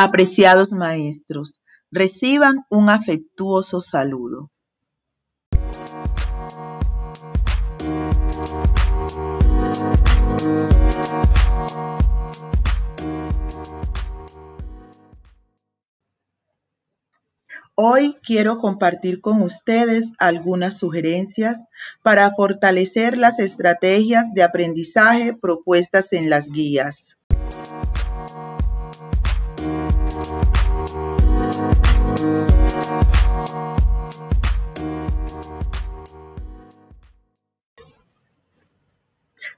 Apreciados maestros, reciban un afectuoso saludo. Hoy quiero compartir con ustedes algunas sugerencias para fortalecer las estrategias de aprendizaje propuestas en las guías.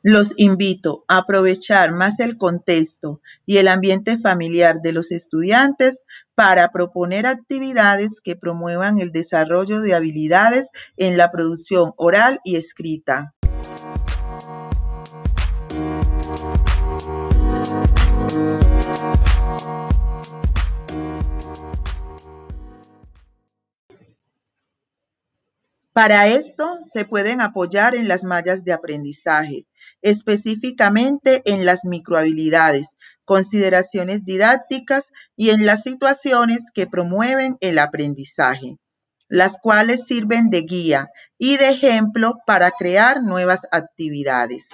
Los invito a aprovechar más el contexto y el ambiente familiar de los estudiantes para proponer actividades que promuevan el desarrollo de habilidades en la producción oral y escrita. Para esto se pueden apoyar en las mallas de aprendizaje, específicamente en las microhabilidades, consideraciones didácticas y en las situaciones que promueven el aprendizaje, las cuales sirven de guía y de ejemplo para crear nuevas actividades.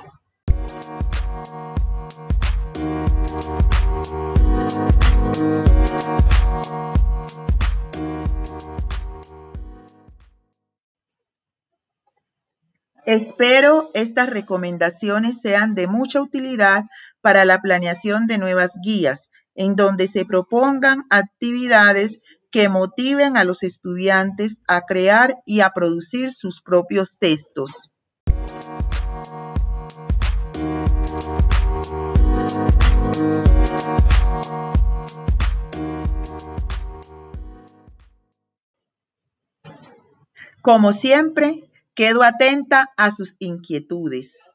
Espero estas recomendaciones sean de mucha utilidad para la planeación de nuevas guías, en donde se propongan actividades que motiven a los estudiantes a crear y a producir sus propios textos. Como siempre, Quedo atenta a sus inquietudes.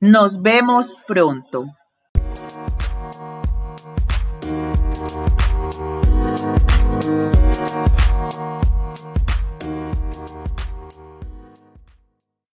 Nos vemos pronto.